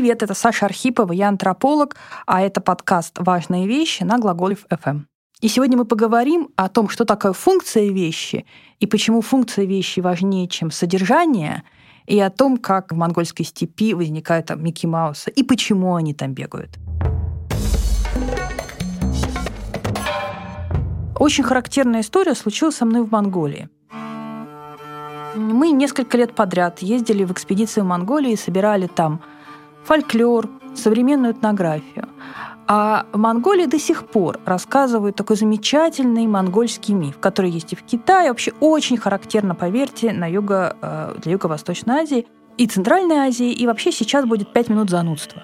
Привет, это Саша Архипова, я антрополог, а это подкаст «Важные вещи» на Глаголев FM. И сегодня мы поговорим о том, что такое функция вещи и почему функция вещи важнее, чем содержание, и о том, как в монгольской степи возникают там Микки Маусы и почему они там бегают. Очень характерная история случилась со мной в Монголии. Мы несколько лет подряд ездили в экспедиции в Монголии и собирали там фольклор, современную этнографию. А в Монголии до сих пор рассказывают такой замечательный монгольский миф, который есть и в Китае, вообще очень характерно, поверьте, на юго, э, для Юго-Восточной Азии и Центральной Азии, и вообще сейчас будет пять минут занудства.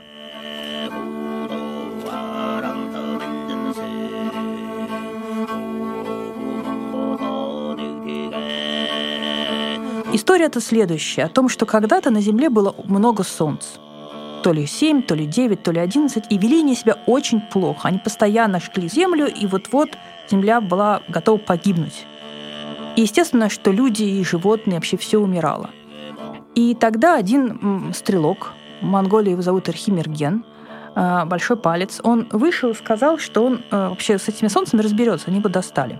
История-то следующая, о том, что когда-то на Земле было много солнц. То ли 7, то ли 9, то ли 11, и вели они себя очень плохо. Они постоянно шли Землю, и вот-вот Земля была готова погибнуть. И естественно, что люди и животные, вообще все умирало. И тогда один стрелок, в Монголии его зовут Архимерген, э, большой палец, он вышел и сказал, что он э, вообще с этими солнцами разберется, они бы достали.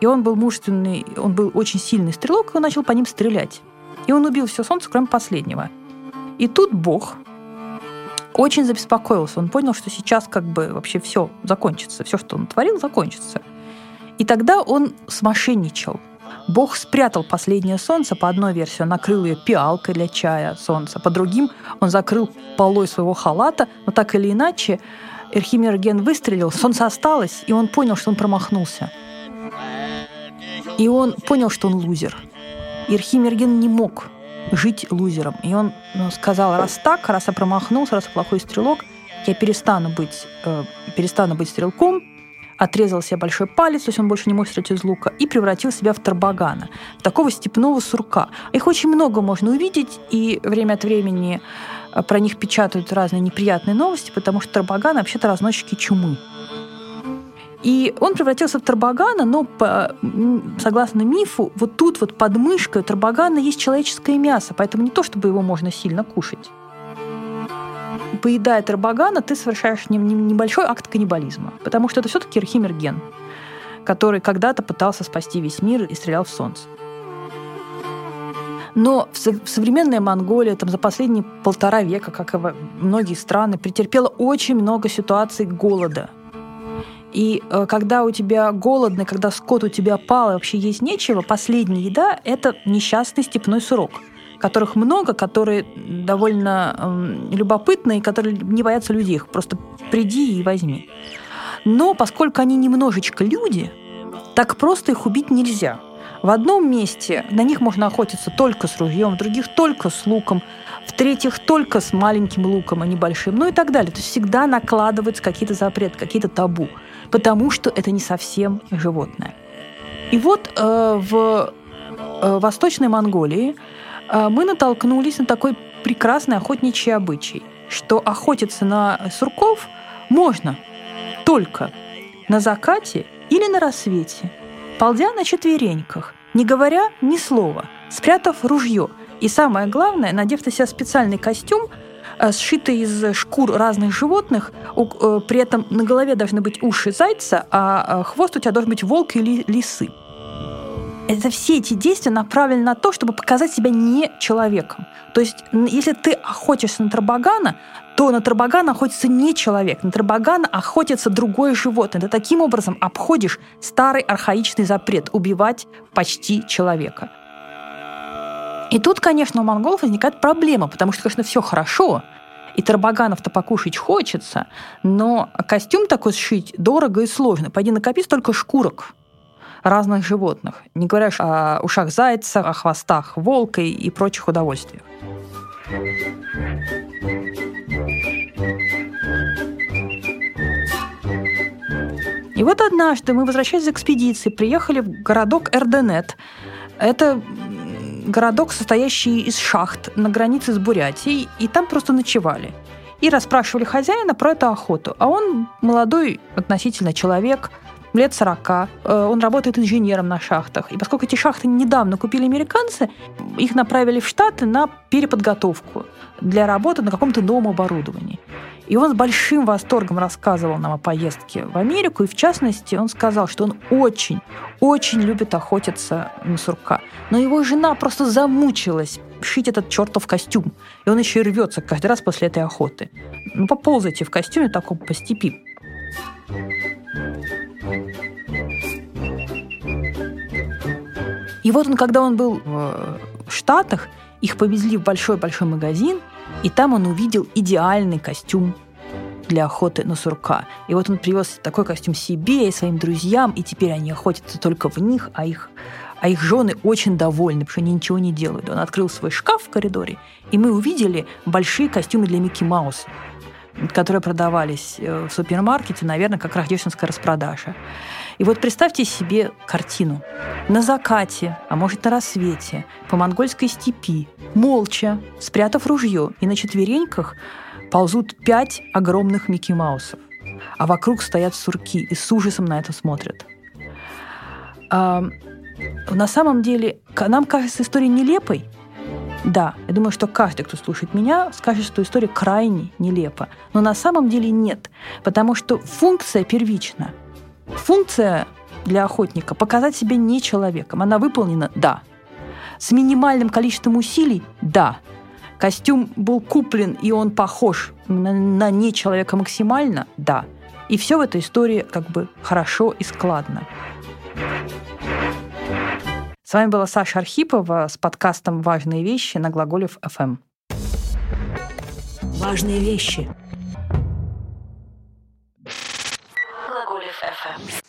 И он был мужественный, он был очень сильный стрелок, и он начал по ним стрелять. И он убил все солнце, кроме последнего. И тут Бог очень забеспокоился. Он понял, что сейчас как бы вообще все закончится. Все, что он творил, закончится. И тогда он смошенничал. Бог спрятал последнее солнце. По одной версии он накрыл ее пиалкой для чая солнца. По другим он закрыл полой своего халата. Но так или иначе, Эрхимерген выстрелил, солнце осталось, и он понял, что он промахнулся. И он понял, что он лузер. Ирхимерген не мог жить лузером. И он ну, сказал, раз так, раз я промахнулся, раз я плохой стрелок, я перестану быть, э, перестану быть стрелком, отрезал себе большой палец, то есть он больше не мог стрелять из лука, и превратил себя в тарбагана, в такого степного сурка. Их очень много можно увидеть, и время от времени э, про них печатают разные неприятные новости, потому что тарбаганы вообще-то разносчики чумы. И он превратился в Тарбагана, но по, согласно мифу, вот тут вот под мышкой у Тарбагана есть человеческое мясо, поэтому не то, чтобы его можно сильно кушать. Поедая Тарбагана, ты совершаешь небольшой акт каннибализма, потому что это все-таки архимерген, который когда-то пытался спасти весь мир и стрелял в солнце. Но в современная Монголия там, за последние полтора века, как и многие страны, претерпела очень много ситуаций голода – и э, когда у тебя голодно, когда скот у тебя пал, и вообще есть нечего, последняя еда — это несчастный степной сурок которых много, которые довольно э, любопытные, которые не боятся людей. Их просто приди и возьми. Но поскольку они немножечко люди, так просто их убить нельзя. В одном месте на них можно охотиться только с ружьем, в других только с луком, в-третьих, только с маленьким луком, а не большим, ну и так далее. То есть всегда накладываются какие-то запреты, какие-то табу потому что это не совсем животное. И вот э, в э, Восточной Монголии э, мы натолкнулись на такой прекрасный охотничий обычай, что охотиться на сурков можно только на закате или на рассвете, полдя на четвереньках, не говоря ни слова, спрятав ружье и самое главное, надев на себя специальный костюм – сшиты из шкур разных животных. Э, при этом на голове должны быть уши зайца, а э, хвост у тебя должен быть волк или лисы. Это все эти действия направлены на то, чтобы показать себя не человеком. То есть, если ты охотишься на тарбагана, то на тарбагана охотится не человек, на тарбагана охотится другое животное. Ты таким образом обходишь старый архаичный запрет убивать почти человека. И тут, конечно, у монголов возникает проблема, потому что, конечно, все хорошо, и тарбаганов-то покушать хочется, но костюм такой сшить дорого и сложно. Пойди накопи столько шкурок разных животных. Не говоря о ушах зайца, о хвостах волка и прочих удовольствиях. И вот однажды мы, возвращаясь из экспедиции, приехали в городок Эрденет. Это городок, состоящий из шахт на границе с Бурятией, и там просто ночевали. И расспрашивали хозяина про эту охоту. А он молодой относительно человек, лет 40. Э, он работает инженером на шахтах. И поскольку эти шахты недавно купили американцы, их направили в Штаты на переподготовку для работы на каком-то новом оборудовании. И он с большим восторгом рассказывал нам о поездке в Америку. И в частности, он сказал, что он очень, очень любит охотиться на сурка. Но его жена просто замучилась шить этот чертов костюм. И он еще и рвется каждый раз после этой охоты. Ну, поползайте в костюме таком по степи. И вот он, когда он был в Штатах, их повезли в большой-большой магазин, и там он увидел идеальный костюм для охоты на сурка. И вот он привез такой костюм себе и своим друзьям, и теперь они охотятся только в них, а их, а их жены очень довольны, потому что они ничего не делают. Он открыл свой шкаф в коридоре, и мы увидели большие костюмы для Микки Мауса которые продавались э, в супермаркете, наверное, как рождественская распродажа. И вот представьте себе картину. На закате, а может на рассвете, по монгольской степи, молча, спрятав ружье и на четвереньках, ползут пять огромных Микки Маусов. А вокруг стоят сурки и с ужасом на это смотрят. А, на самом деле, нам кажется история нелепой, да, я думаю, что каждый, кто слушает меня, скажет, что история крайне нелепа. Но на самом деле нет, потому что функция первична. Функция для охотника – показать себя не человеком. Она выполнена – да. С минимальным количеством усилий – да. Костюм был куплен, и он похож на, на не человека максимально – да. И все в этой истории как бы хорошо и складно. С вами была Саша Архипова с подкастом «Важные вещи» на Глаголев ФМ. Важные вещи. Глаголев ФМ.